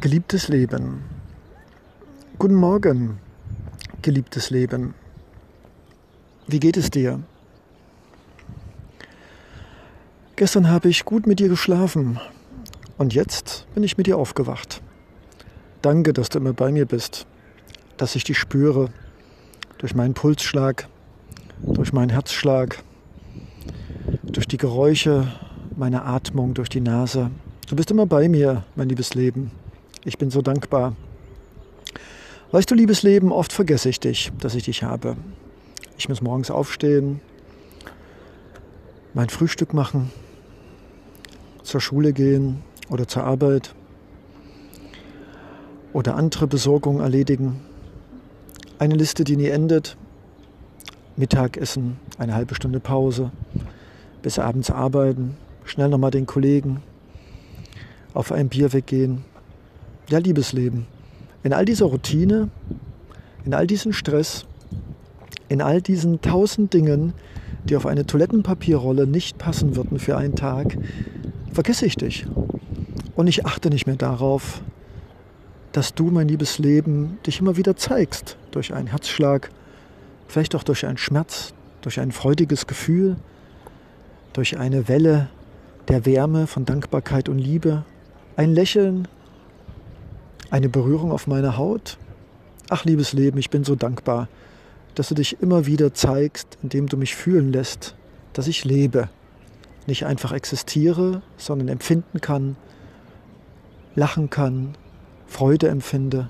Geliebtes Leben. Guten Morgen, geliebtes Leben. Wie geht es dir? Gestern habe ich gut mit dir geschlafen und jetzt bin ich mit dir aufgewacht. Danke, dass du immer bei mir bist, dass ich dich spüre durch meinen Pulsschlag, durch meinen Herzschlag, durch die Geräusche meiner Atmung, durch die Nase. Du bist immer bei mir, mein liebes Leben. Ich bin so dankbar. Weißt du, liebes Leben, oft vergesse ich dich, dass ich dich habe. Ich muss morgens aufstehen, mein Frühstück machen, zur Schule gehen oder zur Arbeit oder andere Besorgungen erledigen. Eine Liste, die nie endet. Mittagessen, eine halbe Stunde Pause, bis abends arbeiten, schnell nochmal den Kollegen, auf ein Bier weggehen, ja, Liebesleben. In all dieser Routine, in all diesem Stress, in all diesen tausend Dingen, die auf eine Toilettenpapierrolle nicht passen würden für einen Tag, vergesse ich dich. Und ich achte nicht mehr darauf, dass du, mein liebes Leben, dich immer wieder zeigst. Durch einen Herzschlag, vielleicht auch durch einen Schmerz, durch ein freudiges Gefühl, durch eine Welle der Wärme von Dankbarkeit und Liebe, ein Lächeln, eine Berührung auf meiner Haut. Ach, liebes Leben, ich bin so dankbar, dass du dich immer wieder zeigst, indem du mich fühlen lässt, dass ich lebe, nicht einfach existiere, sondern empfinden kann, lachen kann, Freude empfinde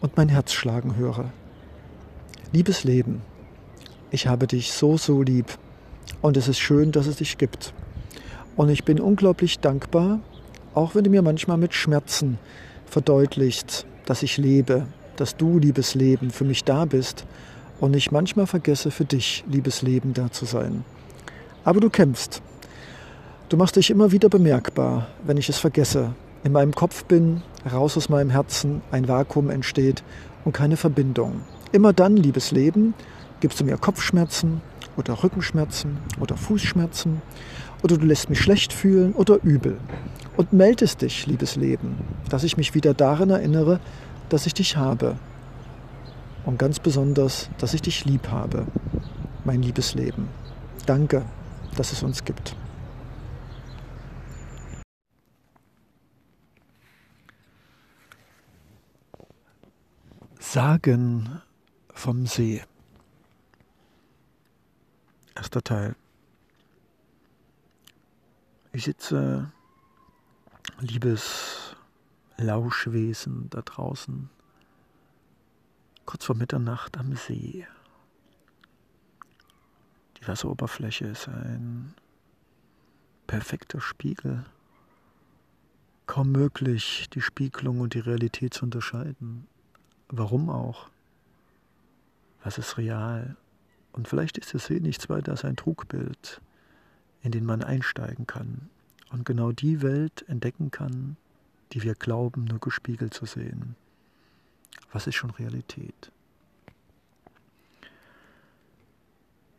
und mein Herz schlagen höre. Liebes Leben, ich habe dich so, so lieb und es ist schön, dass es dich gibt. Und ich bin unglaublich dankbar, auch wenn du mir manchmal mit Schmerzen verdeutlicht, dass ich lebe, dass du, liebes Leben, für mich da bist und ich manchmal vergesse, für dich, liebes Leben, da zu sein. Aber du kämpfst. Du machst dich immer wieder bemerkbar, wenn ich es vergesse. In meinem Kopf bin, raus aus meinem Herzen, ein Vakuum entsteht und keine Verbindung. Immer dann, liebes Leben, gibst du mir Kopfschmerzen oder Rückenschmerzen oder Fußschmerzen oder du lässt mich schlecht fühlen oder übel und meldest dich, liebes Leben, dass ich mich wieder daran erinnere, dass ich dich habe. Und ganz besonders, dass ich dich lieb habe, mein liebes Leben. Danke, dass es uns gibt. Sagen vom See. Erster Teil. Ich sitze liebes Lauschwesen da draußen, kurz vor Mitternacht am See. Die Wasseroberfläche ist ein perfekter Spiegel. Kaum möglich, die Spiegelung und die Realität zu unterscheiden. Warum auch? Was ist real? Und vielleicht ist der See nichts weiter als ein Trugbild, in den man einsteigen kann und genau die Welt entdecken kann, die wir glauben, nur gespiegelt zu sehen. Was ist schon Realität?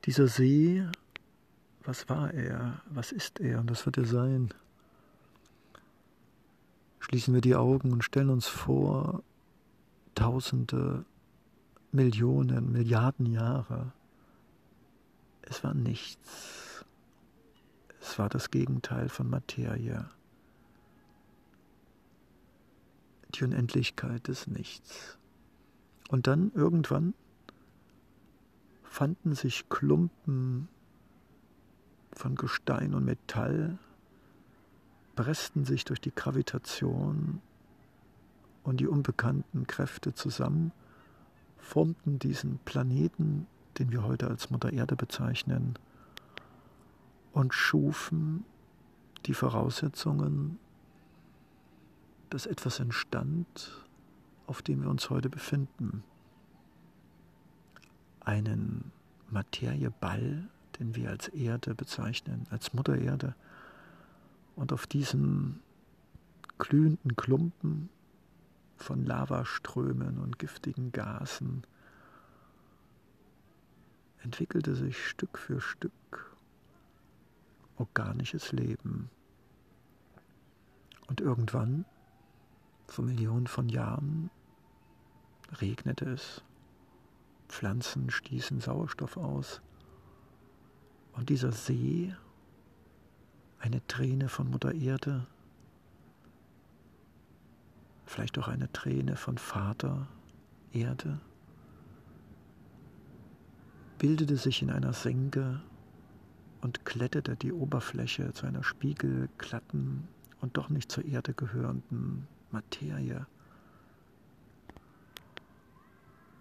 Dieser See, was war er? Was ist er? Und was wird er sein? Schließen wir die Augen und stellen uns vor, Tausende, Millionen, Milliarden Jahre. Es war nichts war das Gegenteil von Materie. Die Unendlichkeit des Nichts. Und dann irgendwann fanden sich Klumpen von Gestein und Metall, pressten sich durch die Gravitation und die unbekannten Kräfte zusammen, formten diesen Planeten, den wir heute als Mutter Erde bezeichnen, und schufen die Voraussetzungen, dass etwas entstand, auf dem wir uns heute befinden. Einen Materieball, den wir als Erde bezeichnen, als Mutter Erde. Und auf diesem glühenden Klumpen von Lavaströmen und giftigen Gasen entwickelte sich Stück für Stück organisches Leben. Und irgendwann vor Millionen von Jahren regnete es, Pflanzen stießen Sauerstoff aus und dieser See, eine Träne von Mutter Erde, vielleicht auch eine Träne von Vater Erde, bildete sich in einer Senke und kletterte die Oberfläche zu einer spiegelglatten und doch nicht zur Erde gehörenden Materie.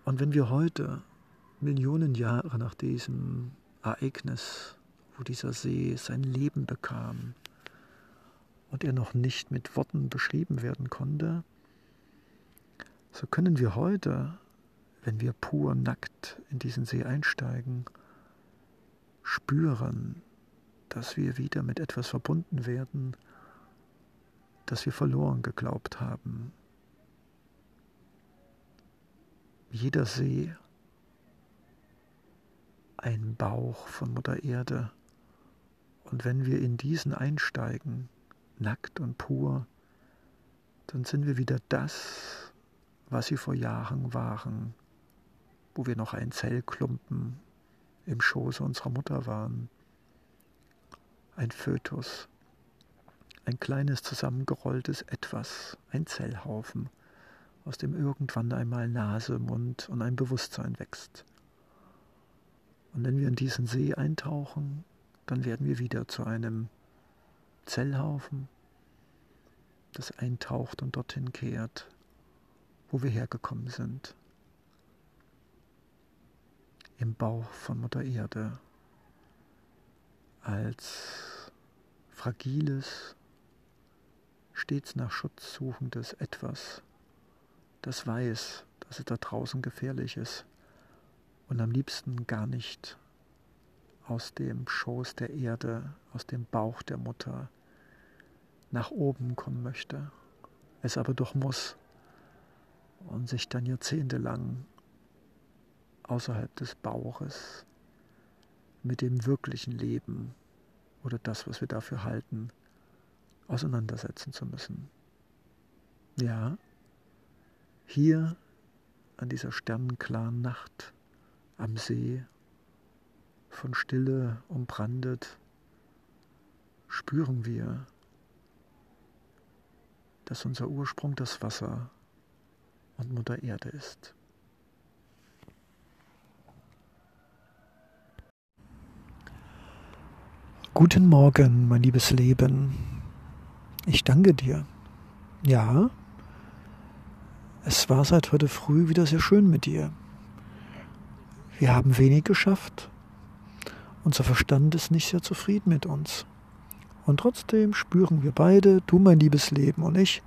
Und wenn wir heute, Millionen Jahre nach diesem Ereignis, wo dieser See sein Leben bekam und er noch nicht mit Worten beschrieben werden konnte, so können wir heute, wenn wir pur nackt in diesen See einsteigen, spüren, dass wir wieder mit etwas verbunden werden, das wir verloren geglaubt haben. Jeder See ein Bauch von Mutter Erde. Und wenn wir in diesen einsteigen, nackt und pur, dann sind wir wieder das, was sie vor Jahren waren, wo wir noch ein Zellklumpen im Schoße unserer Mutter waren, ein Fötus, ein kleines zusammengerolltes Etwas, ein Zellhaufen, aus dem irgendwann einmal Nase, Mund und ein Bewusstsein wächst. Und wenn wir in diesen See eintauchen, dann werden wir wieder zu einem Zellhaufen, das eintaucht und dorthin kehrt, wo wir hergekommen sind im Bauch von Mutter Erde als fragiles, stets nach Schutz suchendes Etwas, das weiß, dass es da draußen gefährlich ist und am liebsten gar nicht aus dem Schoß der Erde, aus dem Bauch der Mutter nach oben kommen möchte, es aber doch muss und sich dann jahrzehntelang außerhalb des Bauches mit dem wirklichen Leben oder das, was wir dafür halten, auseinandersetzen zu müssen. Ja, hier an dieser sternenklaren Nacht am See, von Stille umbrandet, spüren wir, dass unser Ursprung das Wasser und Mutter Erde ist. Guten Morgen, mein liebes Leben. Ich danke dir. Ja, es war seit heute früh wieder sehr schön mit dir. Wir haben wenig geschafft. Unser Verstand ist nicht sehr zufrieden mit uns. Und trotzdem spüren wir beide, du mein liebes Leben und ich,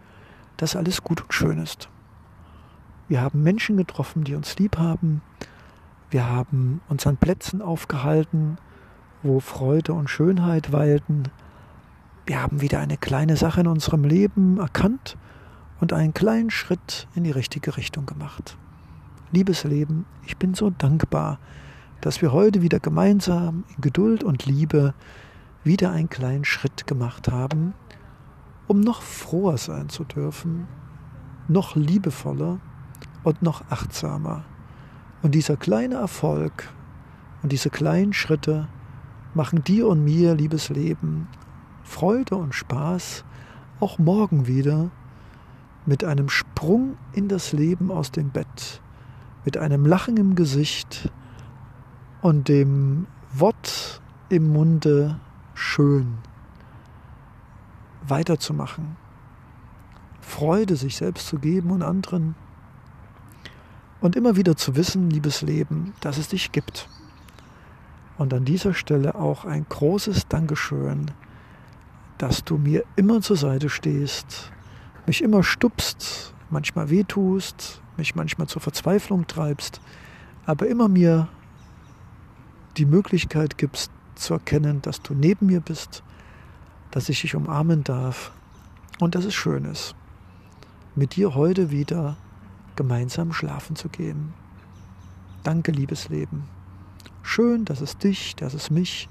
dass alles gut und schön ist. Wir haben Menschen getroffen, die uns lieb haben. Wir haben uns an Plätzen aufgehalten, wo Freude und Schönheit weilten. Wir haben wieder eine kleine Sache in unserem Leben erkannt und einen kleinen Schritt in die richtige Richtung gemacht. Liebes Leben, ich bin so dankbar, dass wir heute wieder gemeinsam in Geduld und Liebe wieder einen kleinen Schritt gemacht haben, um noch froher sein zu dürfen, noch liebevoller und noch achtsamer. Und dieser kleine Erfolg und diese kleinen Schritte machen dir und mir, liebes Leben, Freude und Spaß, auch morgen wieder mit einem Sprung in das Leben aus dem Bett, mit einem Lachen im Gesicht und dem Wort im Munde schön weiterzumachen. Freude sich selbst zu geben und anderen. Und immer wieder zu wissen, liebes Leben, dass es dich gibt. Und an dieser Stelle auch ein großes Dankeschön, dass du mir immer zur Seite stehst, mich immer stupst, manchmal wehtust, mich manchmal zur Verzweiflung treibst, aber immer mir die Möglichkeit gibst zu erkennen, dass du neben mir bist, dass ich dich umarmen darf und dass es schön ist, mit dir heute wieder gemeinsam schlafen zu gehen. Danke, liebes Leben. Schön, dass es dich, dass es mich,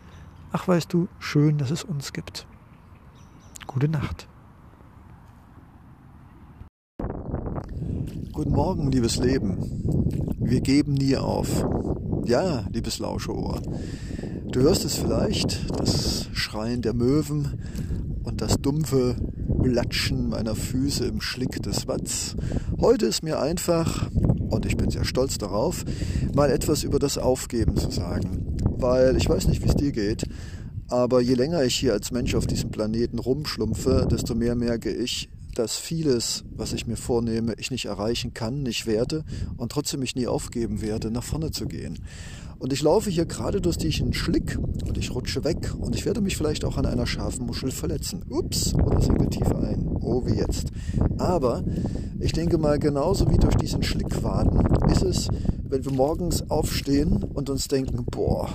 ach weißt du, schön, dass es uns gibt. Gute Nacht. Guten Morgen, liebes Leben. Wir geben nie auf. Ja, liebes Lauscheohr. Du hörst es vielleicht, das Schreien der Möwen und das dumpfe Blatschen meiner Füße im Schlick des Watts. Heute ist mir einfach, und ich bin sehr stolz darauf, mal etwas über das Aufgeben zu sagen. Weil ich weiß nicht, wie es dir geht, aber je länger ich hier als Mensch auf diesem Planeten rumschlumpfe, desto mehr merke ich, dass vieles, was ich mir vornehme, ich nicht erreichen kann, nicht werde und trotzdem mich nie aufgeben werde, nach vorne zu gehen. Und ich laufe hier gerade durch diesen Schlick und ich rutsche weg und ich werde mich vielleicht auch an einer scharfen Muschel verletzen. Ups, oder sinke tief ein. Oh, wie jetzt. Aber ich denke mal, genauso wie durch diesen Schlick waden, ist es, wenn wir morgens aufstehen und uns denken, boah,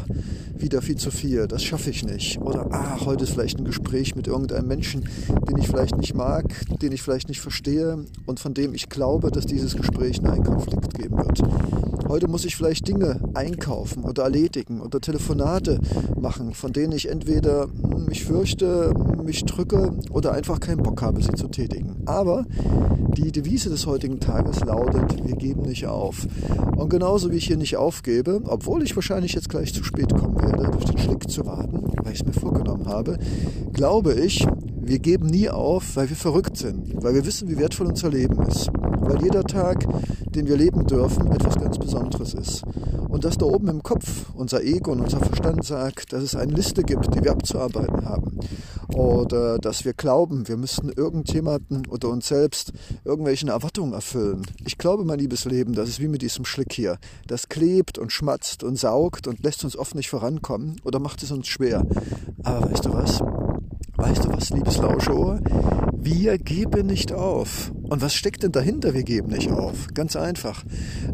wieder viel zu viel, das schaffe ich nicht. Oder, ah, heute ist vielleicht ein Gespräch mit irgendeinem Menschen, den ich vielleicht nicht mag, den ich vielleicht nicht verstehe und von dem ich glaube, dass dieses Gespräch einen Konflikt geben wird. Heute muss ich vielleicht Dinge einkaufen oder erledigen oder Telefonate machen, von denen ich entweder mich fürchte, mich drücke oder einfach keinen Bock habe, sie zu tätigen. Aber die Devise des heutigen Tages lautet, wir geben nicht auf. Und genauso wie ich hier nicht aufgebe, obwohl ich wahrscheinlich jetzt gleich zu spät kommen werde, durch den Schlick zu warten, weil ich es mir vorgenommen habe, glaube ich, wir geben nie auf, weil wir verrückt sind, weil wir wissen, wie wertvoll unser Leben ist, weil jeder Tag, den wir leben dürfen, etwas ganz Besonderes ist. Und dass da oben im Kopf unser Ego und unser Verstand sagt, dass es eine Liste gibt, die wir abzuarbeiten haben. Oder dass wir glauben, wir müssten irgendjemanden oder uns selbst irgendwelchen Erwartungen erfüllen. Ich glaube, mein liebes Leben, das ist wie mit diesem Schlick hier. Das klebt und schmatzt und saugt und lässt uns oft nicht vorankommen oder macht es uns schwer. Aber weißt du was? Weißt du was, liebes Lauscheohr? Wir geben nicht auf. Und was steckt denn dahinter, wir geben nicht auf? Ganz einfach.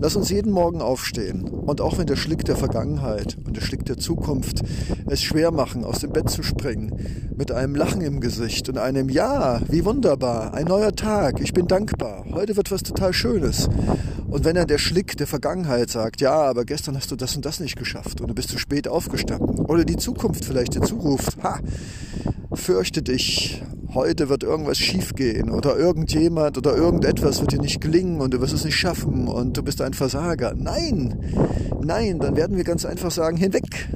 Lass uns jeden Morgen aufstehen. Und auch wenn der Schlick der Vergangenheit und der Schlick der Zukunft es schwer machen, aus dem Bett zu springen, mit einem Lachen im Gesicht und einem Ja, wie wunderbar, ein neuer Tag, ich bin dankbar, heute wird was total Schönes. Und wenn dann der Schlick der Vergangenheit sagt, ja, aber gestern hast du das und das nicht geschafft und du bist zu spät aufgestanden, oder die Zukunft vielleicht dir zuruft, ha, fürchte dich, heute wird irgendwas schiefgehen oder irgendjemand oder irgendetwas wird dir nicht gelingen und du wirst es nicht schaffen und du bist ein Versager. Nein, nein, dann werden wir ganz einfach sagen, hinweg.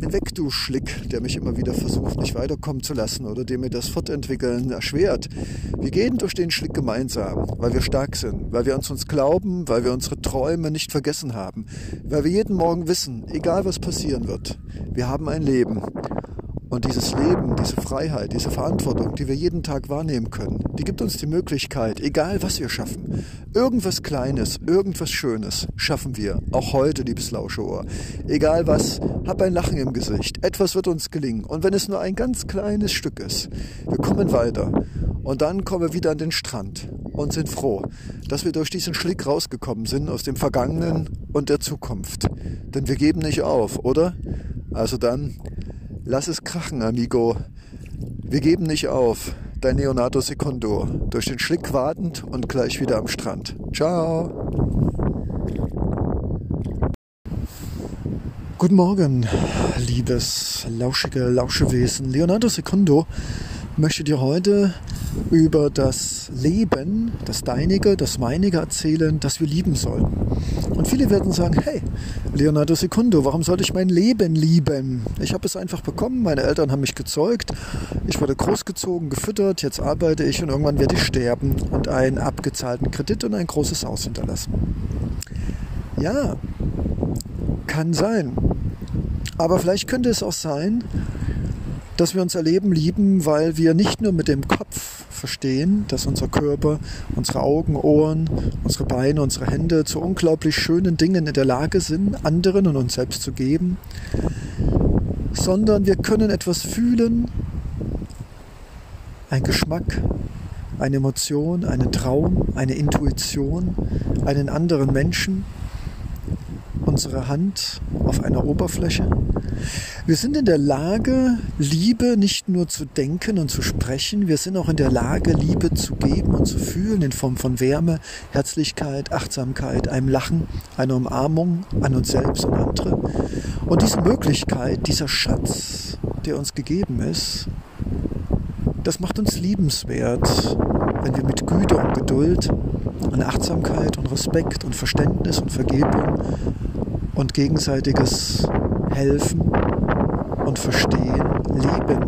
Hinweg, du Schlick, der mich immer wieder versucht, nicht weiterkommen zu lassen oder dem mir das Fortentwickeln erschwert. Wir gehen durch den Schlick gemeinsam, weil wir stark sind, weil wir uns uns glauben, weil wir unsere Träume nicht vergessen haben, weil wir jeden Morgen wissen, egal was passieren wird, wir haben ein Leben und dieses Leben, diese Freiheit, diese Verantwortung, die wir jeden Tag wahrnehmen können, die gibt uns die Möglichkeit, egal was wir schaffen, irgendwas Kleines, irgendwas Schönes schaffen wir, auch heute, liebes Lauscheohr. Egal was, hab ein Lachen im Gesicht, etwas wird uns gelingen. Und wenn es nur ein ganz kleines Stück ist, wir kommen weiter. Und dann kommen wir wieder an den Strand und sind froh, dass wir durch diesen Schlick rausgekommen sind aus dem Vergangenen und der Zukunft. Denn wir geben nicht auf, oder? Also dann, Lass es krachen, amigo. Wir geben nicht auf. Dein Leonardo Secondo. Durch den Schlick wartend und gleich wieder am Strand. Ciao. Guten Morgen, liebes lauschige Lauschewesen. Leonardo Secondo möchte dir heute über das Leben, das Deinige, das Meinige erzählen, das wir lieben sollen. Und viele werden sagen, hey, Leonardo Secundo, warum sollte ich mein Leben lieben? Ich habe es einfach bekommen, meine Eltern haben mich gezeugt, ich wurde großgezogen, gefüttert, jetzt arbeite ich und irgendwann werde ich sterben und einen abgezahlten Kredit und ein großes Haus hinterlassen. Ja, kann sein. Aber vielleicht könnte es auch sein, dass wir unser Leben lieben, weil wir nicht nur mit dem Kopf verstehen, dass unser Körper, unsere Augen, Ohren, unsere Beine, unsere Hände zu unglaublich schönen Dingen in der Lage sind, anderen und uns selbst zu geben, sondern wir können etwas fühlen, ein Geschmack, eine Emotion, einen Traum, eine Intuition, einen anderen Menschen, unsere Hand auf einer Oberfläche. Wir sind in der Lage, Liebe nicht nur zu denken und zu sprechen, wir sind auch in der Lage, Liebe zu geben und zu fühlen in Form von Wärme, Herzlichkeit, Achtsamkeit, einem Lachen, einer Umarmung an uns selbst und andere. Und diese Möglichkeit, dieser Schatz, der uns gegeben ist, das macht uns liebenswert, wenn wir mit Güte und Geduld an Achtsamkeit und Respekt und Verständnis und Vergebung und gegenseitiges Helfen und Verstehen, Leben.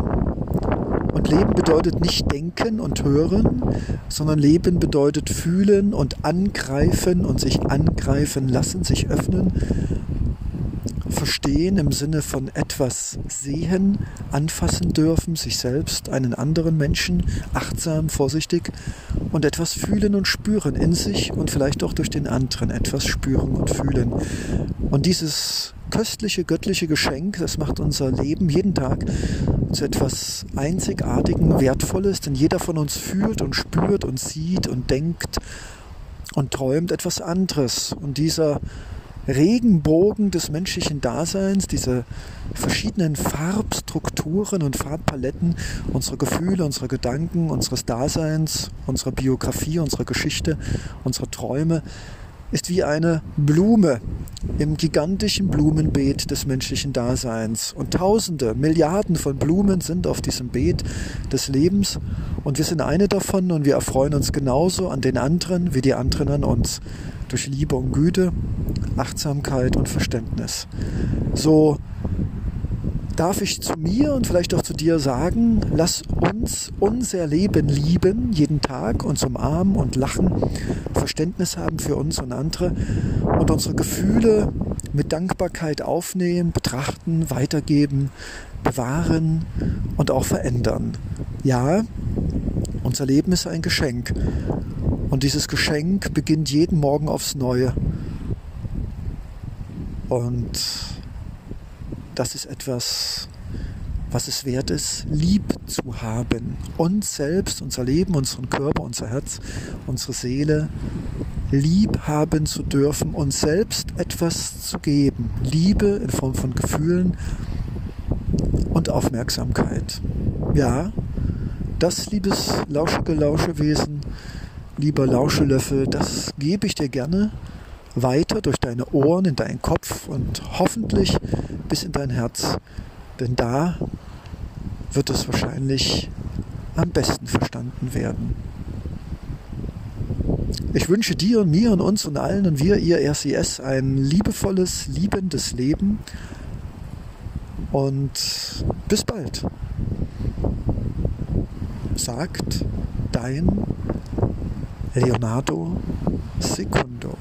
Und Leben bedeutet nicht denken und hören, sondern Leben bedeutet fühlen und angreifen und sich angreifen lassen, sich öffnen verstehen im Sinne von etwas sehen, anfassen dürfen, sich selbst, einen anderen Menschen, achtsam, vorsichtig und etwas fühlen und spüren in sich und vielleicht auch durch den anderen etwas spüren und fühlen. Und dieses köstliche, göttliche Geschenk, das macht unser Leben jeden Tag zu etwas Einzigartigen, Wertvolles, denn jeder von uns fühlt und spürt und sieht und denkt und träumt etwas anderes. Und dieser Regenbogen des menschlichen Daseins, diese verschiedenen Farbstrukturen und Farbpaletten unserer Gefühle, unserer Gedanken, unseres Daseins, unserer Biografie, unserer Geschichte, unserer Träume, ist wie eine Blume im gigantischen Blumenbeet des menschlichen Daseins. Und tausende, Milliarden von Blumen sind auf diesem Beet des Lebens und wir sind eine davon und wir erfreuen uns genauso an den anderen wie die anderen an uns durch Liebe und Güte, Achtsamkeit und Verständnis. So darf ich zu mir und vielleicht auch zu dir sagen, lass uns unser Leben lieben, jeden Tag, uns umarmen und lachen, Verständnis haben für uns und andere und unsere Gefühle mit Dankbarkeit aufnehmen, betrachten, weitergeben, bewahren und auch verändern. Ja, unser Leben ist ein Geschenk und dieses Geschenk beginnt jeden Morgen aufs Neue. Und das ist etwas, was es wert ist, lieb zu haben. Uns selbst, unser Leben, unseren Körper, unser Herz, unsere Seele lieb haben zu dürfen, uns selbst etwas zu geben. Liebe in Form von Gefühlen und Aufmerksamkeit. Ja, das, liebes lauschige Lauschewesen, lieber Lauschelöffel, das gebe ich dir gerne weiter durch deine Ohren in deinen Kopf und hoffentlich bis in dein Herz. Denn da wird es wahrscheinlich am besten verstanden werden. Ich wünsche dir und mir und uns und allen und wir, ihr RCS, ein liebevolles, liebendes Leben und bis bald. Sagt dein Leonardo Secundo.